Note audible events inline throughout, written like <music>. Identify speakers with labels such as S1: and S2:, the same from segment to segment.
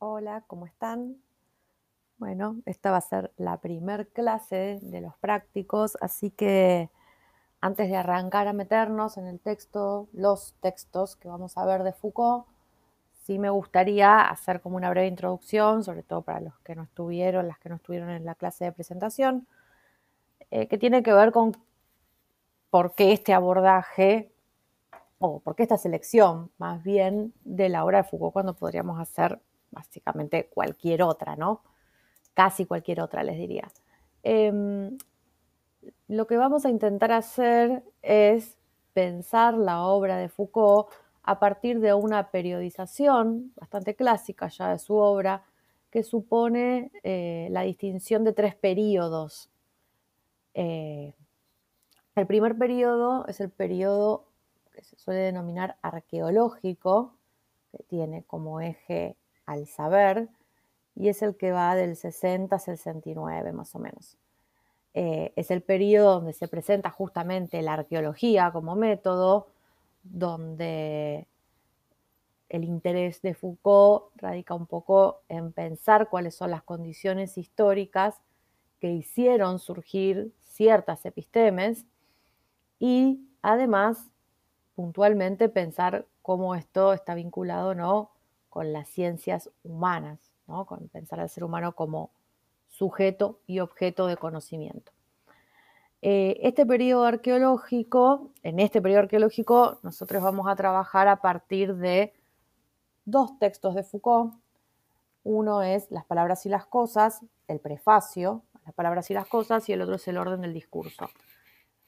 S1: Hola, ¿cómo están? Bueno, esta va a ser la primer clase de los prácticos, así que antes de arrancar a meternos en el texto, los textos que vamos a ver de Foucault, sí me gustaría hacer como una breve introducción, sobre todo para los que no estuvieron, las que no estuvieron en la clase de presentación, eh, que tiene que ver con por qué este abordaje o por qué esta selección más bien de la obra de Foucault cuando podríamos hacer básicamente cualquier otra, ¿no? Casi cualquier otra, les diría. Em, lo que vamos a intentar hacer es pensar la obra de Foucault a partir de una periodización bastante clásica ya de su obra, que supone eh, la distinción de tres periodos. Eh, el primer periodo es el periodo que se suele denominar arqueológico, que tiene como eje al saber, y es el que va del 60 al 69 más o menos. Eh, es el periodo donde se presenta justamente la arqueología como método, donde el interés de Foucault radica un poco en pensar cuáles son las condiciones históricas que hicieron surgir ciertas epistemes y además puntualmente pensar cómo esto está vinculado no con las ciencias humanas, ¿no? con pensar al ser humano como sujeto y objeto de conocimiento. Eh, este arqueológico, en este periodo arqueológico, nosotros vamos a trabajar a partir de dos textos de Foucault. Uno es Las palabras y las cosas, el prefacio, las palabras y las cosas, y el otro es el orden del discurso,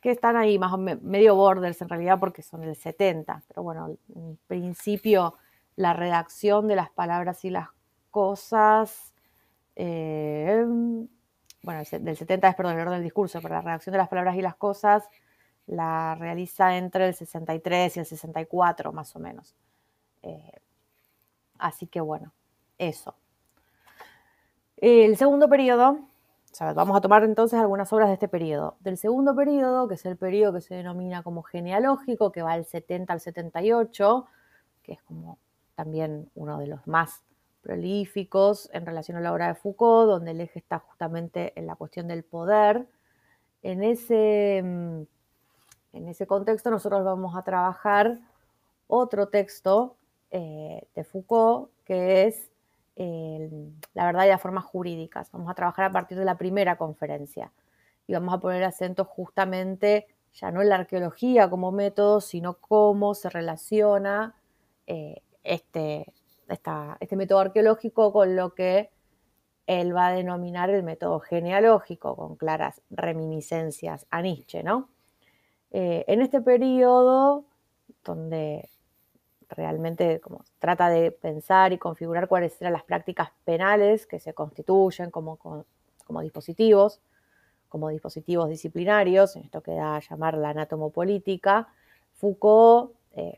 S1: que están ahí más o medio borders en realidad porque son del 70, pero bueno, en principio la redacción de las palabras y las cosas, eh, bueno, del 70 es, perdón, el orden del discurso, pero la redacción de las palabras y las cosas la realiza entre el 63 y el 64, más o menos. Eh, así que bueno, eso. El segundo periodo, vamos a tomar entonces algunas obras de este periodo. Del segundo periodo, que es el periodo que se denomina como genealógico, que va del 70 al 78, que es como también uno de los más prolíficos en relación a la obra de Foucault, donde el eje está justamente en la cuestión del poder. En ese, mm, en ese contexto nosotros vamos a trabajar otro texto eh, de Foucault que es La verdad y las formas jurídicas. Vamos a trabajar a partir de la primera conferencia y vamos a poner acento justamente ya no en la arqueología como método, sino cómo se relaciona eh, este, este método arqueológico con lo que él va a denominar el método genealógico, con claras reminiscencias a Nietzsche, ¿no? Eh, en este periodo, donde realmente como, trata de pensar y configurar cuáles eran las prácticas penales que se constituyen como, como, dispositivos, como dispositivos disciplinarios, en esto que da a llamar la anatomopolítica, Foucault eh,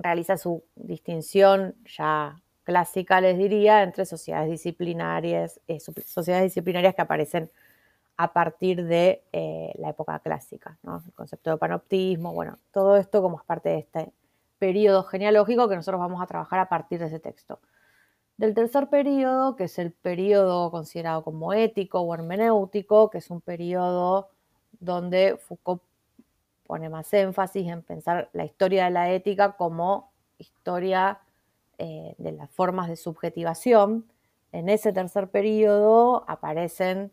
S1: realiza su distinción ya clásica, les diría, entre sociedades disciplinarias, eh, sociedades disciplinarias que aparecen a partir de eh, la época clásica, el concepto de panoptismo, bueno, todo esto como es parte de este periodo genealógico que nosotros vamos a trabajar a partir de ese texto. Del tercer periodo, que es el periodo considerado como ético o hermenéutico, que es un periodo donde Foucault pone más énfasis en pensar la historia de la ética como historia eh, de las formas de subjetivación. En ese tercer periodo aparecen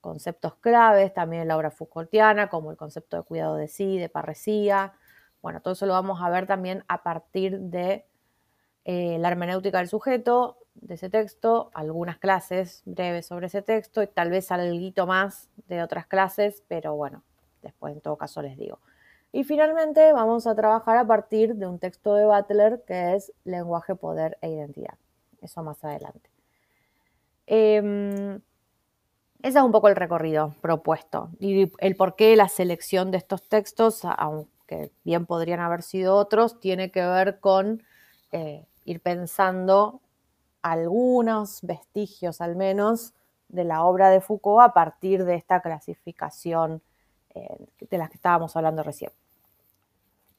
S1: conceptos claves también en la obra Foucaultiana, como el concepto de cuidado de sí, de parresía. Bueno, todo eso lo vamos a ver también a partir de eh, la hermenéutica del sujeto, de ese texto, algunas clases breves sobre ese texto y tal vez algo más de otras clases, pero bueno, Después, en todo caso, les digo. Y finalmente vamos a trabajar a partir de un texto de Butler que es lenguaje, poder e identidad. Eso más adelante. Em, ese es un poco el recorrido propuesto y el por qué la selección de estos textos, aunque bien podrían haber sido otros, tiene que ver con eh, ir pensando algunos vestigios al menos de la obra de Foucault a partir de esta clasificación eh, de las que estábamos hablando recién.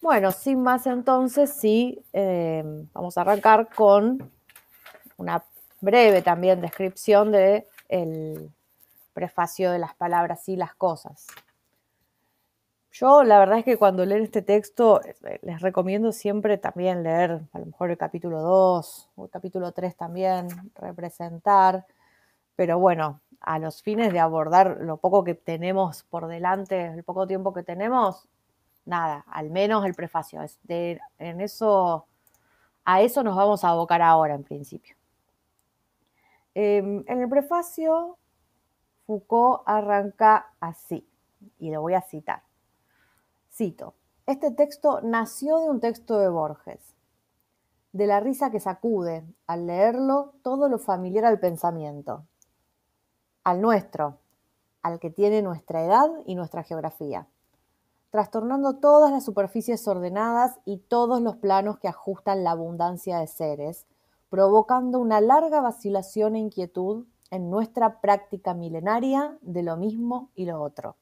S1: Bueno, sin más entonces, sí, eh, vamos a arrancar con una breve también descripción de el prefacio de las palabras y las cosas. Yo la verdad es que cuando leen este texto eh, les recomiendo siempre también leer a lo mejor el capítulo 2 o el capítulo 3 también, representar, pero bueno, a los fines de abordar lo poco que tenemos por delante, el poco tiempo que tenemos, nada, al menos el prefacio. en eso, a eso nos vamos a abocar ahora en principio. Em, en el prefacio, Foucault arranca así, y lo voy a citar. Cito, este texto nació de un texto de Borges, de la risa que sacude al leerlo todo lo familiar al pensamiento, al nuestro, al que tiene nuestra edad y nuestra geografía, trastornando todas las superficies ordenadas y todos los planos que ajustan la abundancia de seres, provocando una larga vacilación e inquietud en nuestra práctica milenaria de lo mismo y lo otro.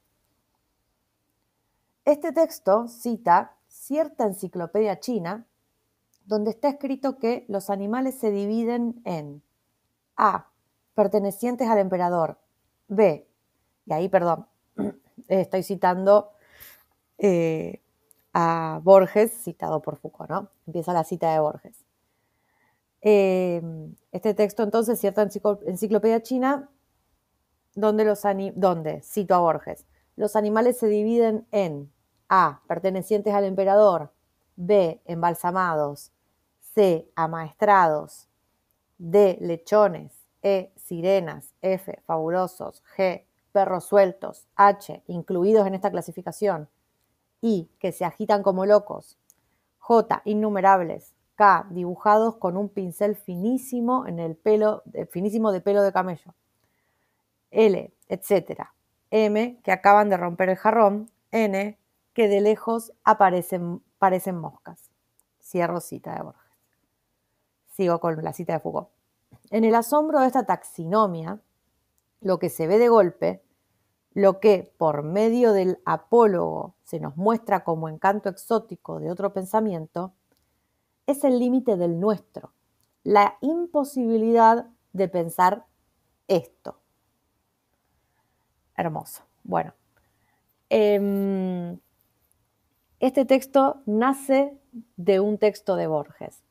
S1: Este texto cita cierta enciclopedia china donde está escrito que los animales se dividen en A, pertenecientes al emperador, B, y ahí, perdón, <clears throat> estoy citando eh, a Borges, citado por Foucault, ¿no? Empieza la cita de Borges. Em, este texto, entonces, cierta enciclopedia china, donde, los donde, cito a Borges, los animales se dividen en A. Pertenecientes al emperador. B. Embalsamados. C. Amaestrados. D. Lechones. E. Sirenas. F. Fabulosos. G. Perros sueltos. H. Incluidos en esta clasificación. I. Que se agitan como locos. J. Innumerables. K. Dibujados con un pincel finísimo en el pelo, finísimo de pelo de camello. L. Etcétera. M, que acaban de romper el jarrón, N, que de lejos aparecen, parecen moscas. Cierro cita de Borges. Sigo con la cita de Foucault. En el asombro de esta taxinomia, lo que se ve de golpe, lo que por medio del apólogo se nos muestra como encanto exótico de otro pensamiento, es el límite del nuestro, la imposibilidad de pensar esto hermoso. Bueno, em, este texto nace de un texto de Borges.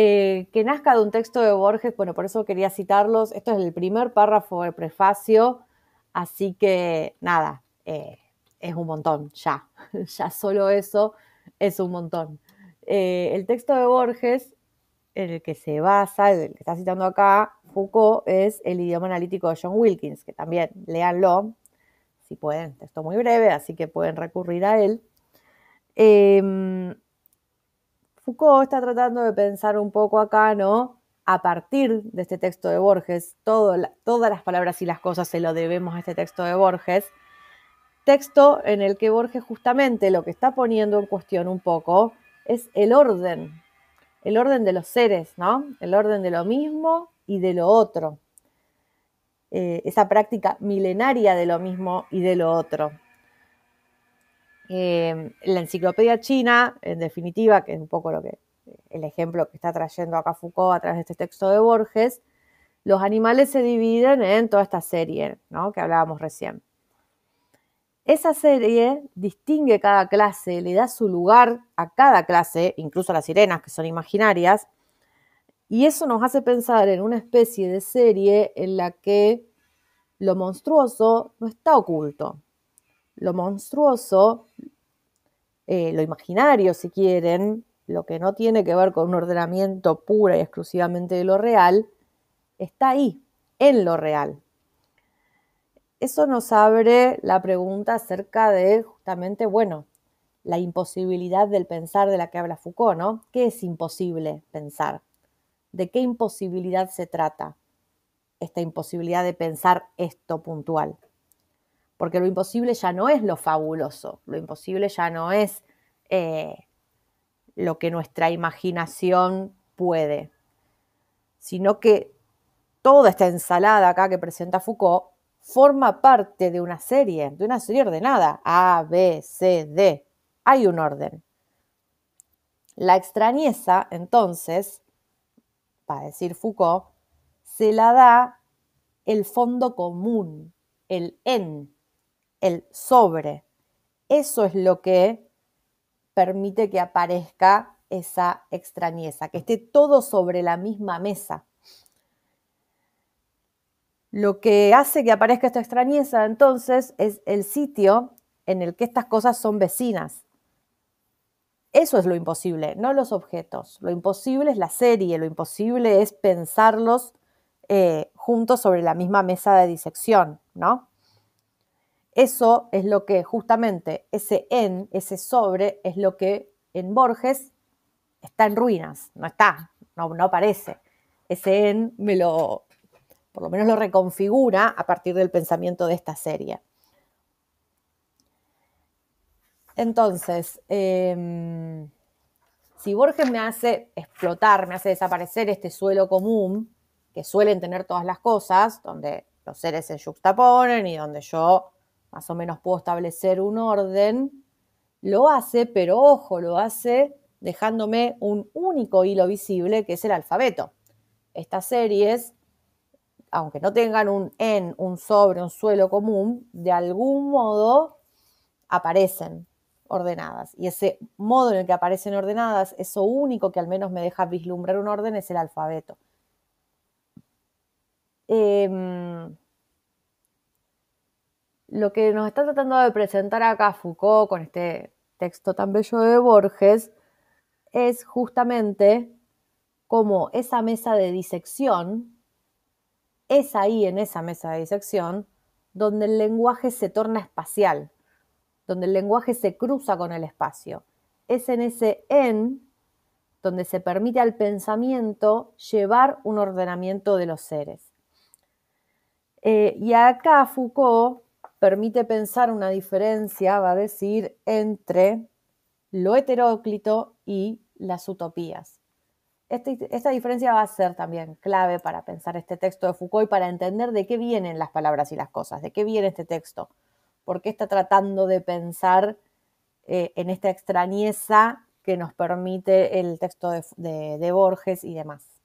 S1: Eh, que nazca de un texto de Borges, bueno, por eso quería citarlos. Esto es el primer párrafo de prefacio, así que nada, eh, es un montón, ya, <laughs> ya solo eso es un montón. Eh, el texto de Borges, en el que se basa, el que está citando acá, Foucault es el idioma analítico de John Wilkins, que también léanlo, si pueden, texto muy breve, así que pueden recurrir a él. Foucault está tratando de pensar un poco acá, ¿no? A partir de este texto de Borges, todas las palabras y las cosas se lo debemos a este texto de Borges, texto en el que Borges justamente lo que está poniendo en cuestión un poco es el orden, el orden de los seres, ¿no? El orden de lo mismo y de lo otro. Eh, esa práctica milenaria de lo mismo y de lo otro. Eh, la enciclopedia china, en definitiva, que es un poco lo que el ejemplo que está trayendo acá Foucault a través de este texto de Borges, los animales se dividen en toda esta serie ¿no? que hablábamos recién. Esa serie distingue cada clase, le da su lugar a cada clase, incluso a las sirenas, que son imaginarias, y eso nos hace pensar en una especie de serie en la que lo monstruoso no está oculto. Lo monstruoso, eh, lo imaginario si quieren, lo que no tiene que ver con un ordenamiento pura y exclusivamente de lo real, está ahí, en lo real. Eso nos abre la pregunta acerca de justamente, bueno, la imposibilidad del pensar de la que habla Foucault, ¿no? ¿Qué es imposible pensar? ¿De qué imposibilidad se trata? Esta imposibilidad de pensar esto puntual. Porque lo imposible ya no es lo fabuloso, lo imposible ya no es eh, lo que nuestra imaginación puede, sino que toda esta ensalada acá que presenta Foucault forma parte de una serie, de una serie ordenada, A, B, C, D. Hay un orden. La extrañeza, entonces, para decir Foucault, se la da el fondo común, el en, el sobre. Eso es lo que permite que aparezca esa extrañeza, que esté todo sobre la misma mesa. Lo que hace que aparezca esta extrañeza entonces es el sitio en el que estas cosas son vecinas. Eso es lo imposible, no los objetos. Lo imposible es la serie, lo imposible es pensarlos eh, juntos sobre la misma mesa de disección, ¿no? Eso es lo que justamente ese en, ese sobre, es lo que en Borges está en ruinas, no está, no, no aparece. Ese en me lo, por lo menos lo reconfigura a partir del pensamiento de esta serie. Entonces, em, si Borges me hace explotar, me hace desaparecer este suelo común que suelen tener todas las cosas, donde los seres se juxtaponen y donde yo más o menos puedo establecer un orden, lo hace, pero ojo, lo hace dejándome un único hilo visible que es el alfabeto. Estas series, aunque no tengan un en, un sobre, un suelo común, de algún modo aparecen ordenadas. Y ese modo en el que aparecen ordenadas, eso único que al menos me deja vislumbrar un orden es el alfabeto. Em, lo que nos está tratando de presentar acá Foucault con este texto tan bello de Borges es justamente como esa mesa de disección, es ahí en esa mesa de disección donde el lenguaje se torna espacial, donde el lenguaje se cruza con el espacio. Es en ese en donde se permite al pensamiento llevar un ordenamiento de los seres. Eh, y acá Foucault permite pensar una diferencia, va a decir, entre lo heteróclito y las utopías. Este, esta diferencia va a ser también clave para pensar este texto de Foucault y para entender de qué vienen las palabras y las cosas, de qué viene este texto por qué está tratando de pensar eh, en esta extrañeza que nos permite el texto de, Borges y demás.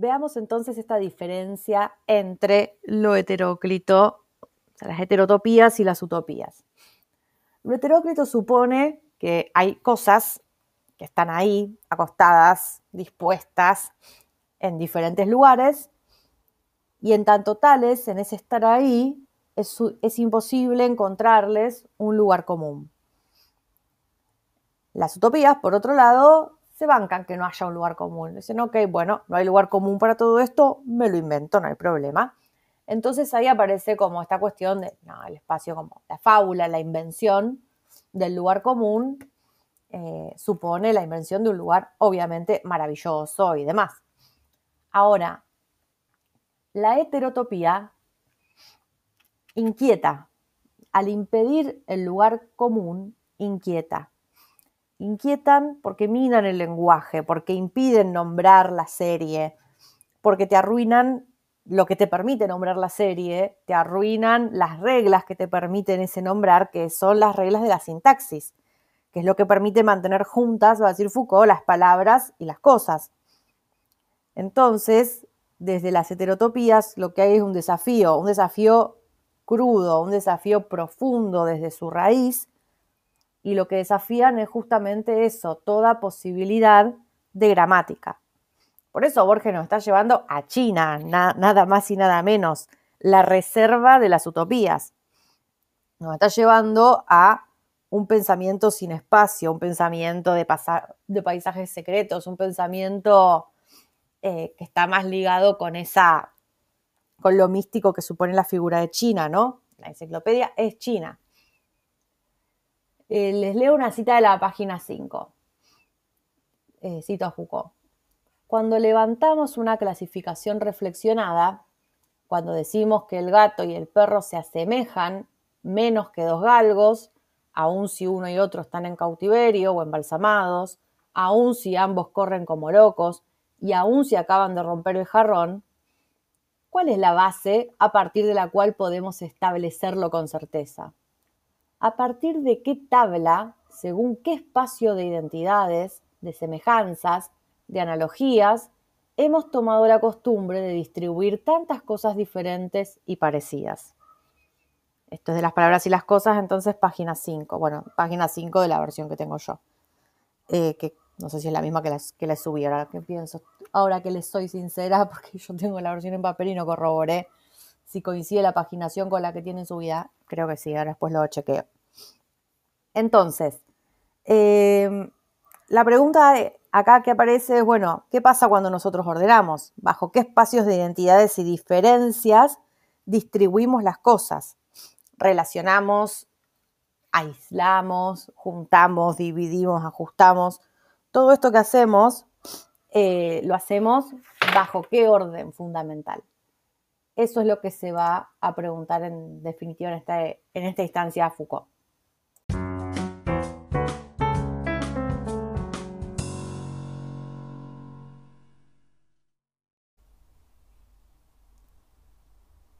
S1: Veamos entonces esta diferencia entre lo heteróclito, las heterotopías y las utopías. Lo heteróclito supone que hay cosas que están ahí, acostadas, dispuestas en diferentes lugares, y en tanto tales, en ese estar ahí, es, es imposible encontrarles un lugar común. Las utopías, por otro lado, se bancan que no haya un lugar común. Dicen, ok, bueno, no hay lugar común para todo esto, me lo invento, no hay problema. Entonces ahí aparece como esta cuestión de, no, el espacio como la fábula, la invención, del lugar común eh, supone la invención de un lugar obviamente maravilloso y demás. Ahora, la heterotopía inquieta. Al impedir el lugar común, inquieta. Inquietan porque minan el lenguaje, porque impiden nombrar la serie, porque te arruinan lo que te permite nombrar la serie, te arruinan las reglas que te permiten ese nombrar, que son las reglas de la sintaxis, que es lo que permite mantener juntas, va a decir Foucault, las palabras y las cosas. Entonces, desde las heterotopías, lo que hay es un desafío, un desafío crudo, un desafío profundo desde su raíz, y lo que desafían es justamente eso, toda posibilidad de gramática. Por eso Borges nos está llevando a China, nada más y nada menos, la reserva de las utopías. Nos está llevando a un pensamiento sin espacio, un pensamiento de, de paisajes secretos, un pensamiento eh, que está más ligado con esa, con lo místico que supone la figura de China, ¿no? La enciclopedia es China. Eh, les leo una cita de la página 5. Eh, cito a Foucault. Cuando levantamos una clasificación reflexionada, cuando decimos que el gato y el perro se asemejan menos que dos galgos, aun si uno y otro están en cautiverio o embalsamados, aun si ambos corren como locos y aun si acaban de romper el jarrón, ¿Cuál es la base a partir de la cual podemos establecerlo con certeza? ¿A partir de qué tabla, según qué espacio de identidades, de semejanzas, de analogías, hemos tomado la costumbre de distribuir tantas cosas diferentes y parecidas? Esto es de las palabras y las cosas, entonces página 5. Bueno, página 5 de la versión que tengo yo. Eh, que no sé si es la misma que la, que la subí, ahora que pienso. Ahora que les soy sincera, <laughs> porque yo tengo la versión en papel y no corroboré si coincide la paginación con la que tienen subida. Creo que sí, ahora después lo chequeo. Entonces, em, la pregunta acá que aparece es, bueno, ¿qué pasa cuando nosotros ordenamos? ¿Bajo qué espacios de identidades y diferencias distribuimos las cosas? Relacionamos, aislamos, juntamos, dividimos, ajustamos. Todo esto que hacemos, eh, lo hacemos bajo qué orden fundamental. Eso es lo que se va a preguntar en definitiva en esta, en esta instancia a Foucault.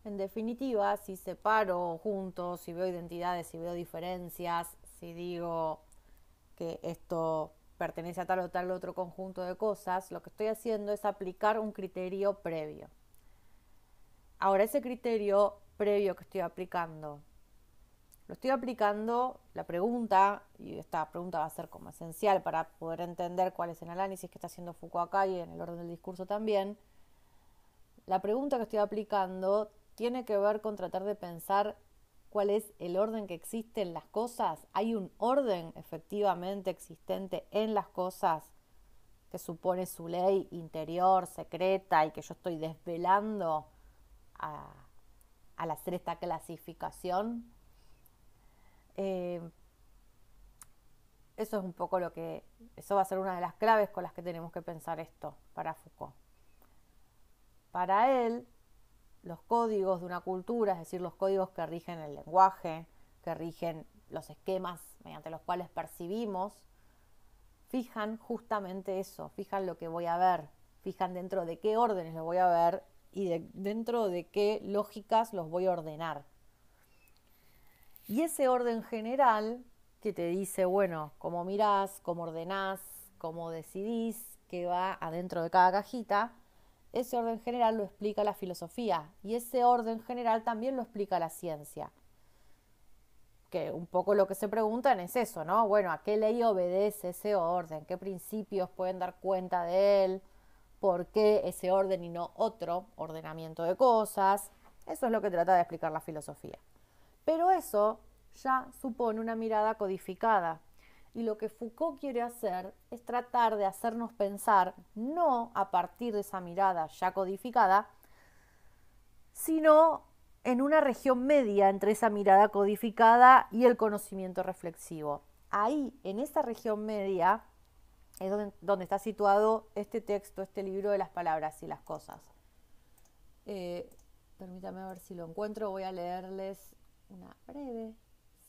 S1: En definitiva, si separo juntos, si veo identidades, si veo diferencias, si digo que esto pertenece a tal o tal otro conjunto de cosas, lo que estoy haciendo es aplicar un criterio previo. Ahora, ese criterio previo que estoy aplicando, lo estoy aplicando, la pregunta, y esta pregunta va a ser como esencial para poder entender cuál es el análisis que está haciendo Foucault acá y en el orden del discurso también, la pregunta que estoy aplicando tiene que ver con tratar de pensar cuál es el orden que existe en las cosas. Hay un orden efectivamente existente en las cosas que supone su ley interior, secreta, y que yo estoy desvelando al hacer esta clasificación. Eh, eso es un poco lo que, eso va a ser una de las claves con las que tenemos que pensar esto para Foucault. Para él, los códigos de una cultura, es decir, los códigos que rigen el lenguaje, que rigen los esquemas mediante los cuales percibimos, fijan justamente eso, fijan lo que voy a ver, fijan dentro de qué órdenes lo voy a ver y dentro de qué lógicas los voy a ordenar. Y ese orden general que te dice, bueno, cómo mirás, cómo ordenás, cómo decidís, qué va adentro de cada cajita, ese orden general lo explica la filosofía y ese orden general también lo explica la ciencia. Que un poco lo que se preguntan es eso, ¿no? Bueno, ¿a qué ley obedece ese orden? ¿Qué principios pueden dar cuenta de él? ¿Por qué ese orden y no otro ordenamiento de cosas? Eso es lo que trata de explicar la filosofía. Pero eso ya supone una mirada codificada, y lo que Foucault quiere hacer es tratar de hacernos pensar no a partir de esa mirada ya codificada, sino en una región media entre esa mirada codificada y el conocimiento reflexivo. Ahí, en esa región media, es donde, está situado este texto, este libro de las palabras y las cosas. Eh, permítame ver si lo encuentro, voy a leerles una breve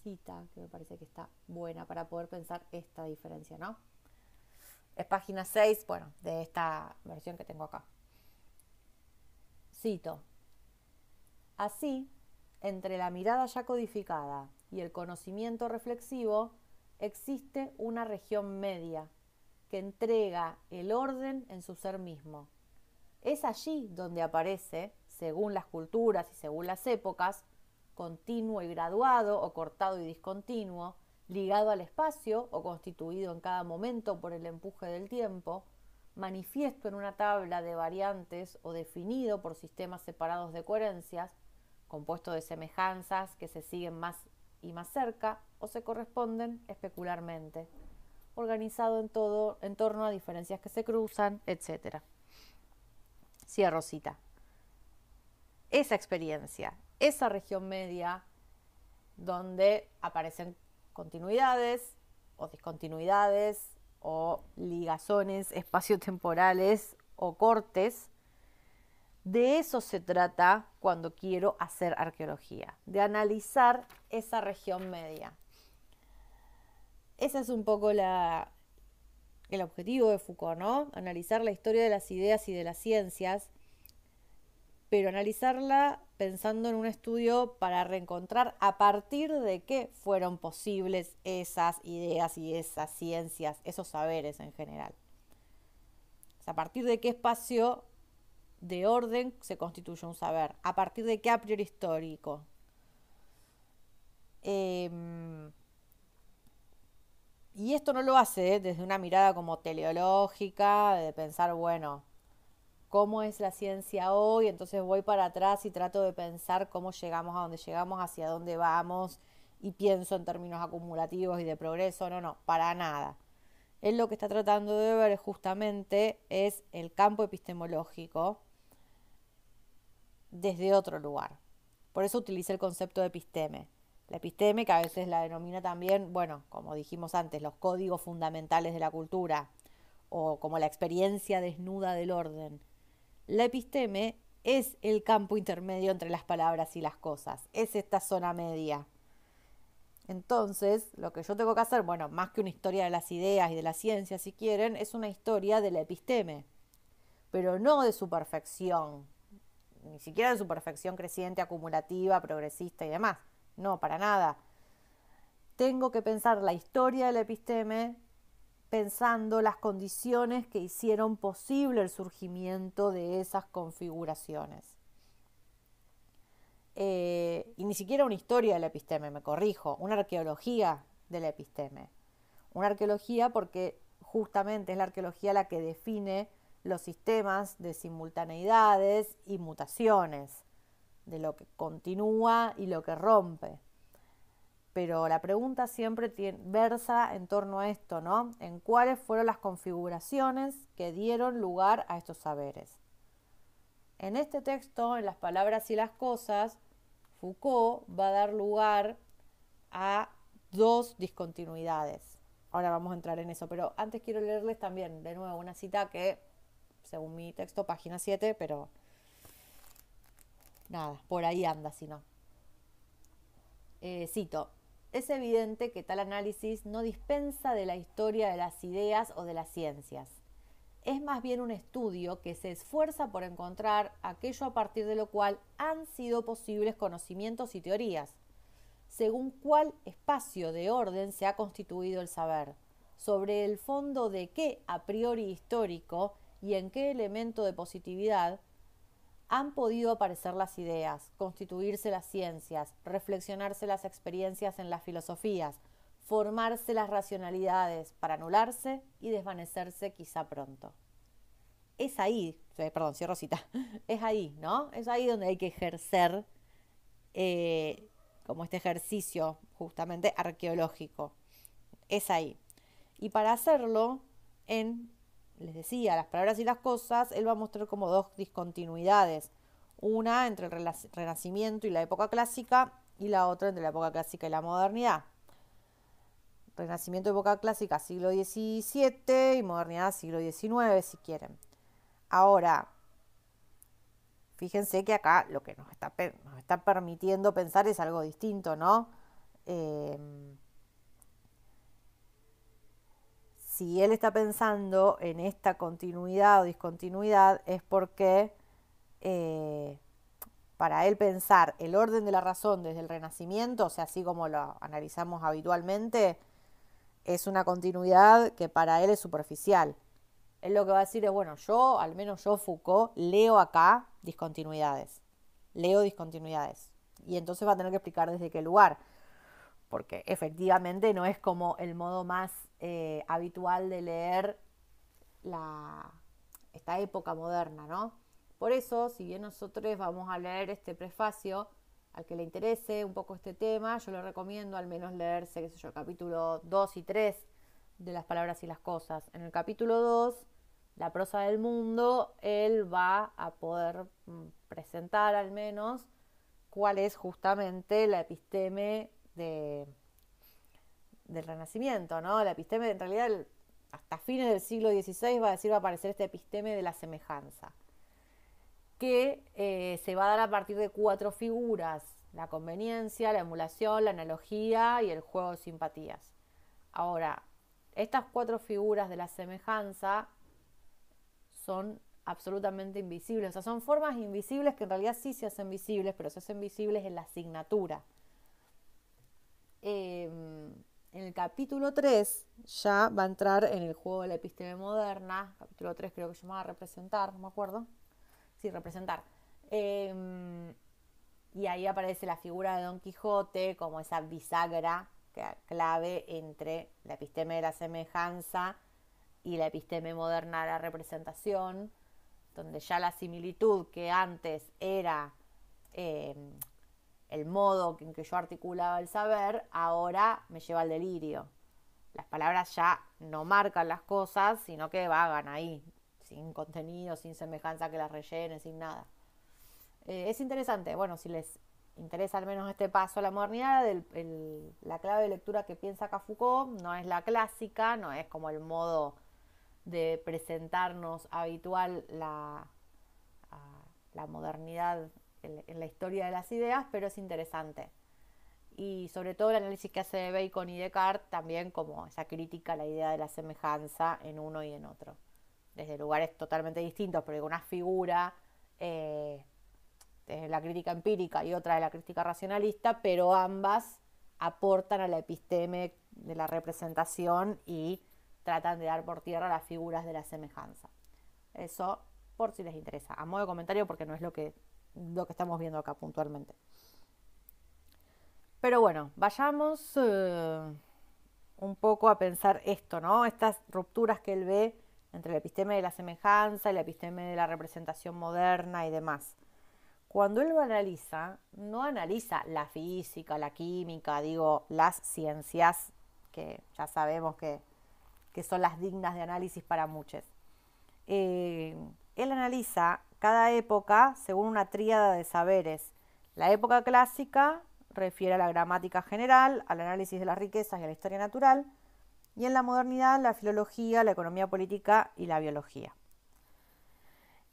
S1: cita que me parece que está buena para poder pensar esta diferencia, ¿no? Es página 6, bueno, de esta versión que tengo acá. Cito. Así, entre la mirada ya codificada y el conocimiento reflexivo, existe una región media que entrega el orden en su ser mismo. Es allí donde aparece, según las culturas y según las épocas, continuo y graduado o cortado y discontinuo, ligado al espacio o constituido en cada momento por el empuje del tiempo, manifiesto en una tabla de variantes o definido por sistemas separados de coherencias, compuesto de semejanzas que se siguen más y más cerca o se corresponden especularmente, organizado en todo en torno a diferencias que se cruzan, etc. Cierro cita. Esa experiencia esa región media donde aparecen continuidades o discontinuidades o ligazones espaciotemporales o cortes. De eso se trata cuando quiero hacer arqueología, de analizar esa región media. Ese es un poco la, el objetivo de Foucault, ¿no? Analizar la historia de las ideas y de las ciencias pero analizarla pensando en un estudio para reencontrar a partir de qué fueron posibles esas ideas y esas ciencias, esos saberes en general. a partir de qué espacio de orden se constituye un saber, a partir de qué a priori histórico. Em, y esto no lo hace desde una mirada como teleológica, de pensar, bueno, cómo es la ciencia hoy, entonces voy para atrás y trato de pensar cómo llegamos a donde llegamos, hacia dónde vamos, y pienso en términos acumulativos y de progreso, no, no, para nada. Él lo que está tratando de ver justamente es el campo epistemológico desde otro lugar. Por eso utilicé el concepto de episteme. La episteme, que a veces la denomina también, bueno, como dijimos antes, los códigos fundamentales de la cultura, o como la experiencia desnuda del orden. La episteme es el campo intermedio entre las palabras y las cosas, es esta zona media. Entonces, lo que yo tengo que hacer, bueno, más que una historia de las ideas y de la ciencia, si quieren, es una historia de la episteme, pero no de su perfección, ni siquiera de su perfección creciente, acumulativa, progresista y demás. No, para nada. Tengo que pensar la historia de la episteme pensando las condiciones que hicieron posible el surgimiento de esas configuraciones. Eh, y ni siquiera una historia del episteme, me corrijo, una arqueología del episteme. Una arqueología porque justamente es la arqueología la que define los sistemas de simultaneidades y mutaciones, de lo que continúa y lo que rompe pero la pregunta siempre versa en torno a esto, ¿no? En cuáles fueron las configuraciones que dieron lugar a estos saberes. En este texto, en las palabras y las cosas, Foucault va a dar lugar a dos discontinuidades. Ahora vamos a entrar en eso, pero antes quiero leerles también de nuevo una cita que, según mi texto, página 7, pero nada, por ahí anda, si no. Eh, cito, es evidente que tal análisis no dispensa de la historia de las ideas o de las ciencias. Es más bien un estudio que se esfuerza por encontrar aquello a partir de lo cual han sido posibles conocimientos y teorías, según cuál espacio de orden se ha constituido el saber, sobre el fondo de qué a priori histórico y en qué elemento de positividad han podido aparecer las ideas, constituirse las ciencias, reflexionarse las experiencias en las filosofías, formarse las racionalidades para anularse y desvanecerse quizá pronto. Es ahí, eh, perdón, cierro cita, <laughs> es ahí, ¿no? Es ahí donde hay que ejercer eh, como este ejercicio justamente arqueológico. Es ahí. Y para hacerlo, en les decía, las palabras y las cosas, él va a mostrar como dos discontinuidades. Una entre el Renacimiento y la época clásica y la otra entre la época clásica y la modernidad. Renacimiento, época clásica, siglo XVII y modernidad, siglo XIX, si quieren. Ahora, fíjense que acá lo que nos está, nos está permitiendo pensar es algo distinto, ¿no? Eh, si él está pensando en esta continuidad o discontinuidad es porque eh, para él pensar el orden de la razón desde el Renacimiento, o sea, así como lo analizamos habitualmente, es una continuidad que para él es superficial. Él lo que va a decir es, bueno, yo, al menos yo, Foucault, leo acá discontinuidades. Leo discontinuidades. Y entonces va a tener que explicar desde qué lugar. Porque efectivamente no es como el modo más eh, habitual de leer esta época moderna, ¿no? Por eso, si bien nosotros vamos a leer este prefacio, al que le interese un poco este tema, yo le recomiendo al menos leerse, el capítulo 2 y 3 de las palabras y las cosas. En el capítulo 2, la prosa del mundo, él va a poder mm, presentar al menos cuál es justamente la episteme de, del Renacimiento, ¿no? La episteme, en realidad, hasta fines del siglo XVI va a decir, va a aparecer este episteme de la semejanza, que eh, se va a dar a partir de cuatro figuras, la conveniencia, la emulación, la analogía y el juego de simpatías. Ahora, estas cuatro figuras de la semejanza son absolutamente invisibles. O sea, son formas invisibles que en realidad sí se hacen visibles, pero se hacen visibles en la asignatura. Em, en el capítulo 3 ya va a entrar en el juego de la episteme moderna. Capítulo 3 creo que se llamaba representar, no me acuerdo. Sí, representar. Em, y ahí aparece la figura de Don Quijote como esa bisagra clave entre la episteme de la semejanza y la episteme moderna de la representación, donde ya la similitud que antes era em, el modo en que yo articulaba el saber, ahora me lleva al delirio. Las palabras ya no marcan las cosas, sino que vagan ahí, sin contenido, sin semejanza que las rellenen, sin nada. Eh, es interesante, bueno, si les interesa al menos este paso a la modernidad, la clave de lectura que piensa acá Foucault no es la clásica, no es como el modo de presentarnos habitual la, la modernidad en, la historia de las ideas, pero es interesante. Y sobre todo el análisis que hace de Bacon y Descartes, también como esa crítica a la idea de la semejanza en uno y en otro. Desde lugares totalmente distintos, pero una figura eh, de la crítica empírica y otra de la crítica racionalista, pero ambas aportan a la episteme de la representación y tratan de dar por tierra las figuras de la semejanza. Eso por si les interesa. A modo de comentario, porque no es lo que lo que estamos viendo acá puntualmente. Pero bueno, vayamos eh, un poco a pensar esto, ¿no? Estas rupturas que él ve entre el episteme de la semejanza y el episteme de la representación moderna y demás. Cuando él lo analiza, no analiza la física, la química, digo, las ciencias que ya sabemos que, son las dignas de análisis para muchos. Eh, él analiza cada época según una tríada de saberes. La época clásica refiere a la gramática general, al análisis de las riquezas y a la historia natural, y en la modernidad la filología, la economía política y la biología.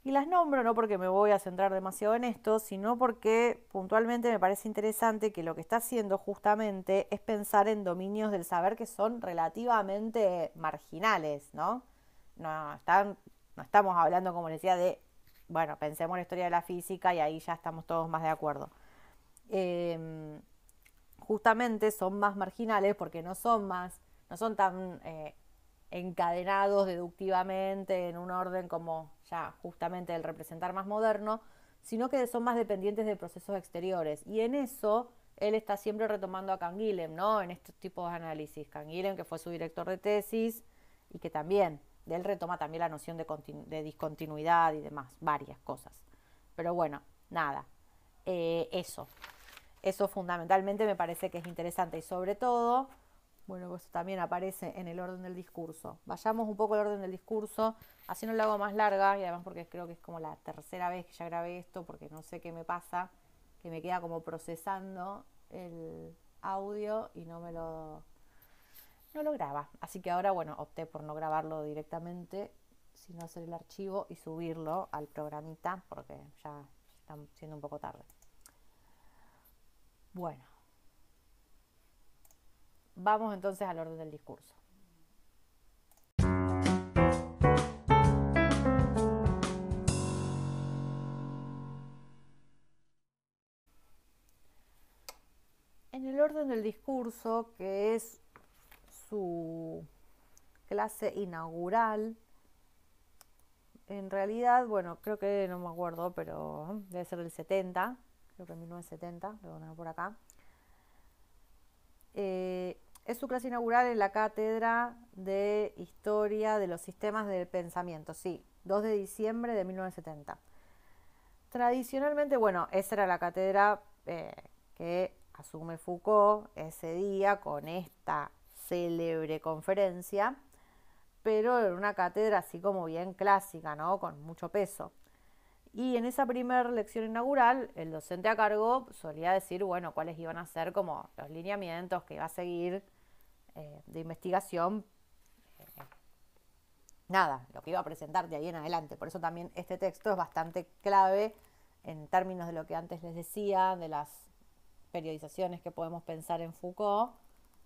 S1: Y las nombro no porque me voy a centrar demasiado en esto, sino porque puntualmente me parece interesante que lo que está haciendo justamente es pensar en dominios del saber que son relativamente marginales, ¿no? No, están, no estamos hablando, como les decía, de bueno, pensemos en la historia de la física y ahí ya estamos todos más de acuerdo. Em, justamente son más marginales porque no son más, no son tan eh, encadenados deductivamente en un orden como ya justamente el representar más moderno, sino que son más dependientes de procesos exteriores. Y en eso él está siempre retomando a Canguilhem, ¿no? En estos tipos de análisis. Canguilhem, que fue su director de tesis y que también él retoma también la noción de, discontinuidad y demás, varias cosas. Pero bueno, nada, eh, eso. Eso fundamentalmente me parece que es interesante y sobre todo, bueno, pues también aparece en el orden del discurso. Vayamos un poco al orden del discurso, así no lo hago más larga y además porque creo que es como la tercera vez que ya grabé esto porque no sé qué me pasa, que me queda como procesando el audio y no me lo no lo graba. Así que ahora, bueno, opté por no grabarlo directamente, sino hacer el archivo y subirlo al programita, porque ya está siendo un poco tarde. Bueno, vamos entonces al orden del discurso. En el orden del discurso, que es su clase inaugural. En realidad, bueno, creo que no me acuerdo, pero debe ser del 70, creo que 1970, lo voy por acá. Eh, es su clase inaugural en la cátedra de Historia de los Sistemas del Pensamiento, sí, 2 de diciembre de 1970. Tradicionalmente, bueno, esa era la cátedra eh, que asume Foucault ese día con esta célebre conferencia, pero en una cátedra así como bien clásica, ¿no? Con mucho peso. Y en esa primera lección inaugural, el docente a cargo solía decir, bueno, cuáles iban a ser como los lineamientos que iba a seguir eh, de investigación. Nada, lo que iba a presentar de ahí en adelante. Por eso también este texto es bastante clave en términos de lo que antes les decía, de las periodizaciones que podemos pensar en Foucault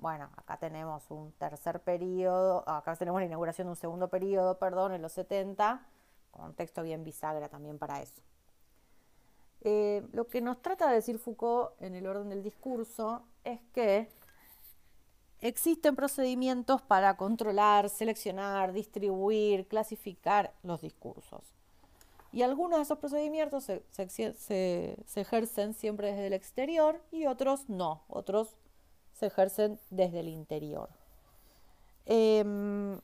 S1: bueno, acá tenemos un tercer periodo, acá tenemos la inauguración de un segundo periodo, perdón, en los 70, un texto bien bisagra también para eso. Eh, lo que nos trata de decir Foucault en el orden del discurso es que existen procedimientos para controlar, seleccionar, distribuir, clasificar los discursos. Y algunos de esos procedimientos se, ejercen siempre desde el exterior y otros no, otros se ejercen desde el interior. Em,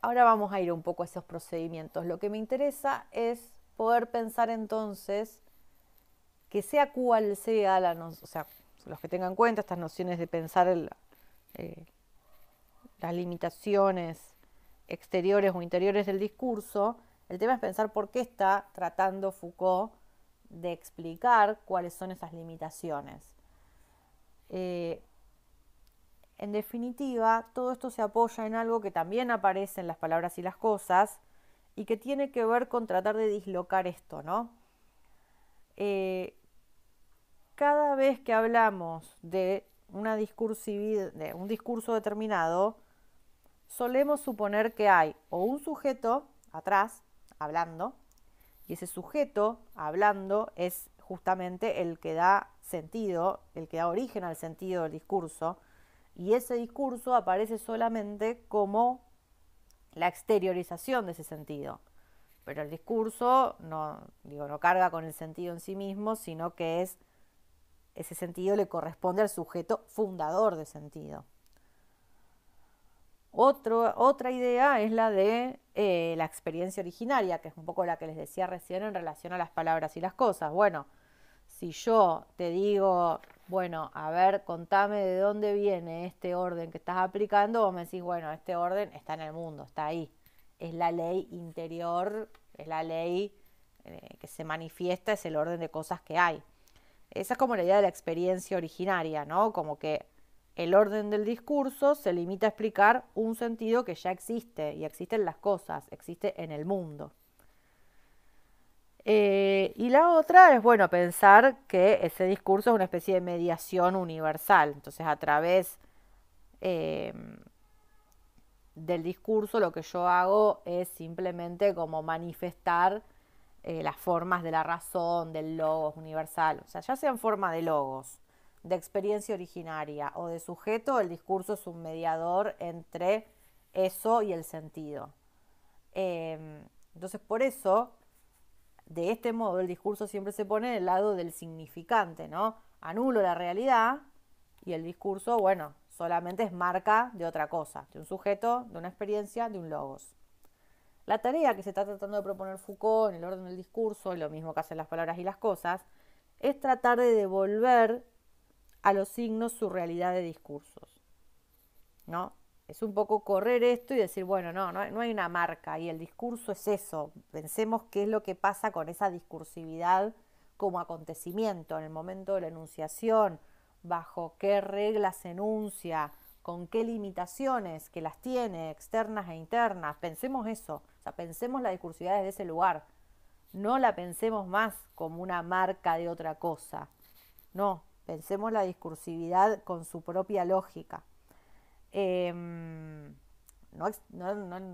S1: ahora vamos a ir un poco a esos procedimientos. Lo que me interesa es poder pensar entonces que sea cual sea la o sea, los que tengan en cuenta estas nociones de pensar eh, las limitaciones exteriores o interiores del discurso, el tema es pensar por qué está tratando Foucault de explicar cuáles son esas limitaciones. Eh, en definitiva, todo esto se apoya en algo que también aparece en las palabras y las cosas y que tiene que ver con tratar de dislocar esto, ¿no? Eh, cada vez que hablamos de una de un discurso determinado, solemos suponer que hay o un sujeto atrás hablando, y ese sujeto hablando es justamente el que da sentido, el que da origen al sentido del discurso, y ese discurso aparece solamente como la exteriorización de ese sentido. Pero el discurso no, digo, no carga con el sentido en sí mismo, sino que es ese sentido le corresponde al sujeto fundador de sentido. otra idea es la de eh, la experiencia originaria, que es un poco la que les decía recién en relación a las palabras y las cosas. Bueno, si yo te digo, bueno, a ver, contame de dónde viene este orden que estás aplicando, vos me decís, bueno, este orden está en el mundo, está ahí. Es la ley interior, es la ley eh, que se manifiesta, es el orden de cosas que hay. Esa es como la idea de la experiencia originaria, ¿no? Como que el orden del discurso se limita a explicar un sentido que ya existe y existe en las cosas, existe en el mundo. Eh, y la otra es, bueno, pensar que ese discurso es una especie de mediación universal. Entonces, a través em, del discurso lo que yo hago es simplemente como manifestar eh, las formas de la razón, del logos universal. O sea, ya sea en forma de logos, de experiencia originaria o de sujeto, el discurso es un mediador entre eso y el sentido. Em, entonces, por eso, de este modo, el discurso siempre se pone en el lado del significante, ¿no? Anulo la realidad y el discurso, bueno, solamente es marca de otra cosa, de un sujeto, de una experiencia, de un logos. La tarea que se está tratando de proponer Foucault en el orden del discurso, lo mismo que hacen las palabras y las cosas, es tratar de devolver a los signos su realidad de discursos. ¿No? Es un poco correr esto y decir, bueno, no, no, hay una marca y el discurso es eso. Pensemos qué es lo que pasa con esa discursividad como acontecimiento en el momento de la enunciación, bajo qué reglas se enuncia, con qué limitaciones que las tiene, externas e internas. Pensemos eso, o sea, pensemos la discursividad desde ese lugar. No la pensemos más como una marca de otra cosa. No, Pensemos la discursividad con su propia lógica. Em, no,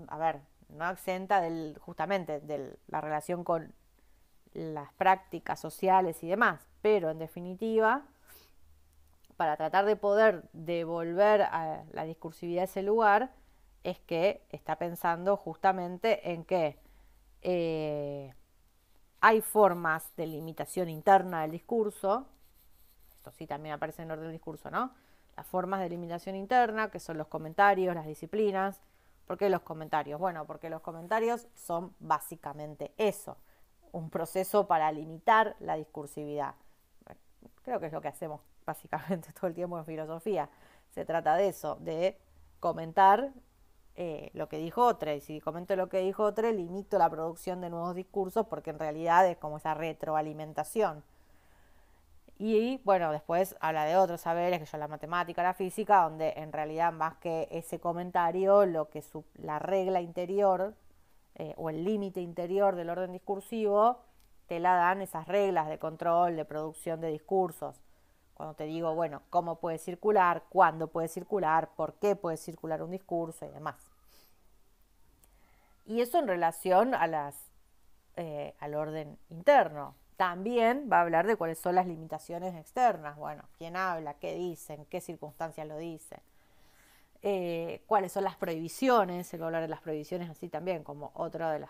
S1: a ver, no exenta justamente de la relación con las prácticas sociales y demás, pero en definitiva, para tratar de poder devolver a la discursividad a ese lugar, es que está pensando justamente en que eh, hay formas de limitación interna del discurso, esto sí también aparece en el orden del discurso, ¿no? Las formas de eliminación interna, que son los comentarios, las disciplinas. ¿Por qué los comentarios? Bueno, porque los comentarios son básicamente eso, un proceso para limitar la discursividad. Creo que es lo que hacemos básicamente <laughs> todo el tiempo en filosofía. Se trata de eso, de comentar eh, lo que dijo otro. Y si comento lo que dijo otro, limito la producción de nuevos discursos porque en realidad es como esa retroalimentación. Y bueno, después habla de otros saberes, que son la matemática, la física, donde en realidad más que ese comentario, lo que la regla interior eh, o el límite interior del orden discursivo, te la dan esas reglas de control, de producción de discursos. Cuando te digo, bueno, cómo puede circular, cuándo puede circular, por qué puede circular un discurso y demás. Y eso en relación a las, eh, al orden interno. También va a hablar de cuáles son las limitaciones externas. Bueno, quién habla, qué dicen, qué circunstancias lo dicen. Eh, cuáles son las prohibiciones, él va a hablar de las prohibiciones así también como otra de las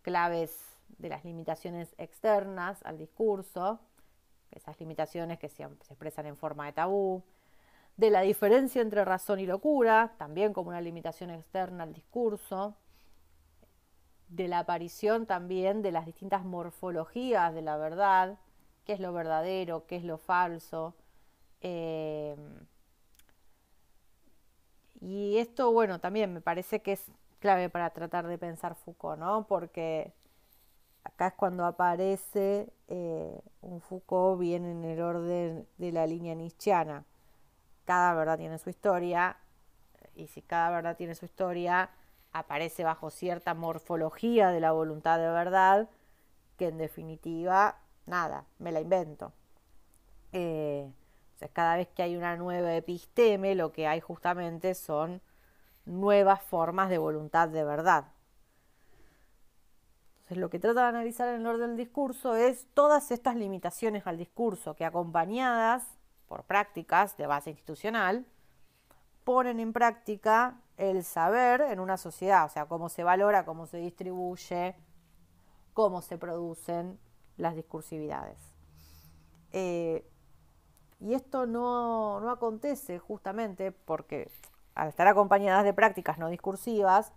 S1: claves de las limitaciones externas al discurso, esas limitaciones que se, se expresan en forma de tabú, de la diferencia entre razón y locura, también como una limitación externa al discurso, de la aparición también de las distintas morfologías de la verdad, qué es lo verdadero, qué es lo falso, eh, y esto, bueno, también me parece que es clave para tratar de pensar Foucault, ¿no? Porque acá es cuando aparece eh, un Foucault bien en el orden de la línea nietzscheana. Cada verdad tiene su historia, y si cada verdad tiene su historia, aparece bajo cierta morfología de la voluntad de verdad, que en definitiva, nada, me la invento. Eh, cada vez que hay una nueva episteme, lo que hay justamente son nuevas formas de voluntad de verdad. Entonces, lo que trata de analizar en el orden del discurso es todas estas limitaciones al discurso que acompañadas por prácticas de base institucional ponen en práctica el saber en una sociedad, o sea, cómo se valora, cómo se distribuye, cómo se producen las discursividades. Eh, y esto no, acontece justamente porque al estar acompañadas de prácticas no discursivas,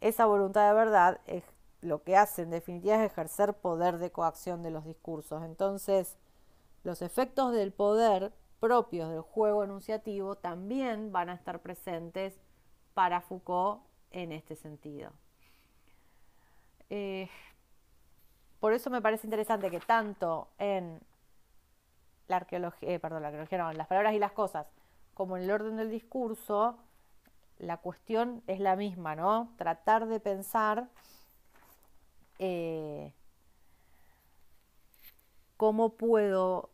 S1: esa voluntad de verdad es lo que hace en definitiva es ejercer poder de coacción de los discursos. Entonces, los efectos del poder propios del juego enunciativo también van a estar presentes para Foucault en este sentido. Eh, por eso me parece interesante que tanto en la arqueología, eh, perdón, la arqueología no, las palabras y las cosas, como en el orden del discurso, la cuestión es la misma, ¿no? Tratar de pensar eh, cómo puedo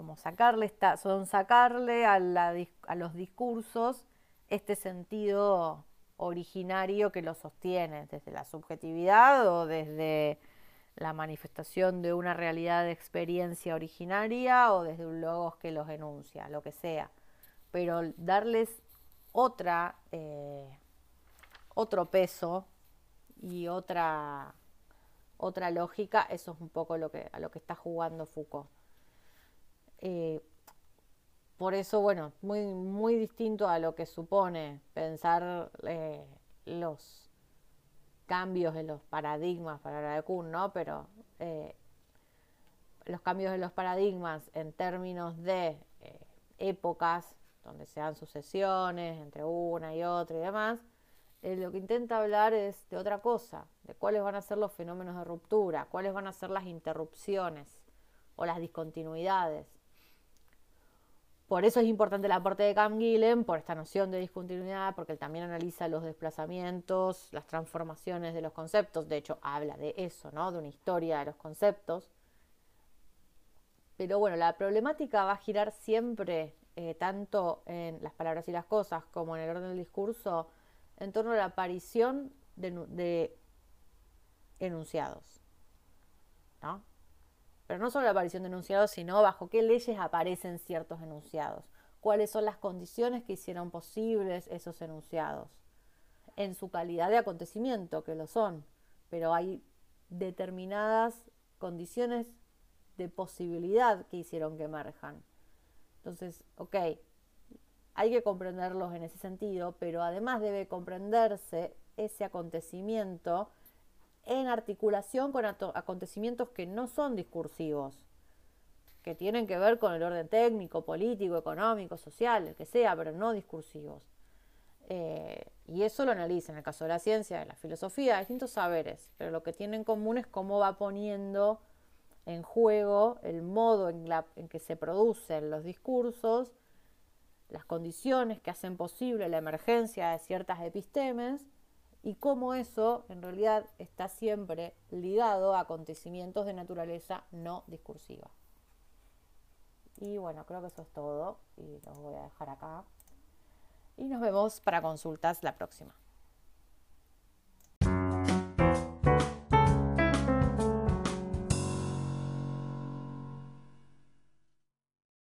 S1: como sacarle esta, son sacarle a, a los discursos este sentido originario que los sostiene, desde la subjetividad o desde la manifestación de una realidad de experiencia originaria o desde un logos que los enuncia, lo que sea. Pero darles otra, eh, otro peso y otra, otra lógica, eso es un poco lo que, a lo que está jugando Foucault. Eh, por eso, bueno, muy, muy distinto a lo que supone pensar eh, los cambios de los paradigmas para la de Kuhn, ¿no? Pero eh, los cambios de los paradigmas en términos de épocas, donde se dan sucesiones entre una y otra y demás, lo que intenta hablar es de otra cosa, de cuáles van a ser los fenómenos de ruptura, cuáles van a ser las interrupciones o las discontinuidades por eso es importante el aporte de Cam Gillen, por esta noción de discontinuidad, porque él también analiza los desplazamientos, las transformaciones de los conceptos. De hecho, habla de eso, ¿no? De una historia de los conceptos. Pero bueno, la problemática va a girar siempre, eh, tanto en las palabras y las cosas como en el orden del discurso, en torno a la aparición de, de enunciados. ¿no? Pero no solo la aparición de enunciados, sino bajo qué leyes aparecen ciertos enunciados, cuáles son las condiciones que hicieron posibles esos enunciados, en su calidad de acontecimiento, que lo son, pero hay determinadas condiciones de posibilidad que hicieron que emerjan. Entonces, ok, hay que comprenderlos en ese sentido, pero además debe comprenderse ese acontecimiento en articulación con acontecimientos que no son discursivos, que tienen que ver con el orden técnico, político, económico, social, el que sea, pero no discursivos. Eh, y eso lo analiza en el caso de la ciencia, de la filosofía, distintos saberes, pero lo que tienen en común es cómo va poniendo en juego el modo en, en que se producen los discursos, las condiciones que hacen posible la emergencia de ciertas epistemes, y cómo eso en realidad está siempre ligado a acontecimientos de naturaleza no discursiva. Y bueno, creo que eso es todo y los voy a dejar acá. Y nos vemos para consultas la próxima.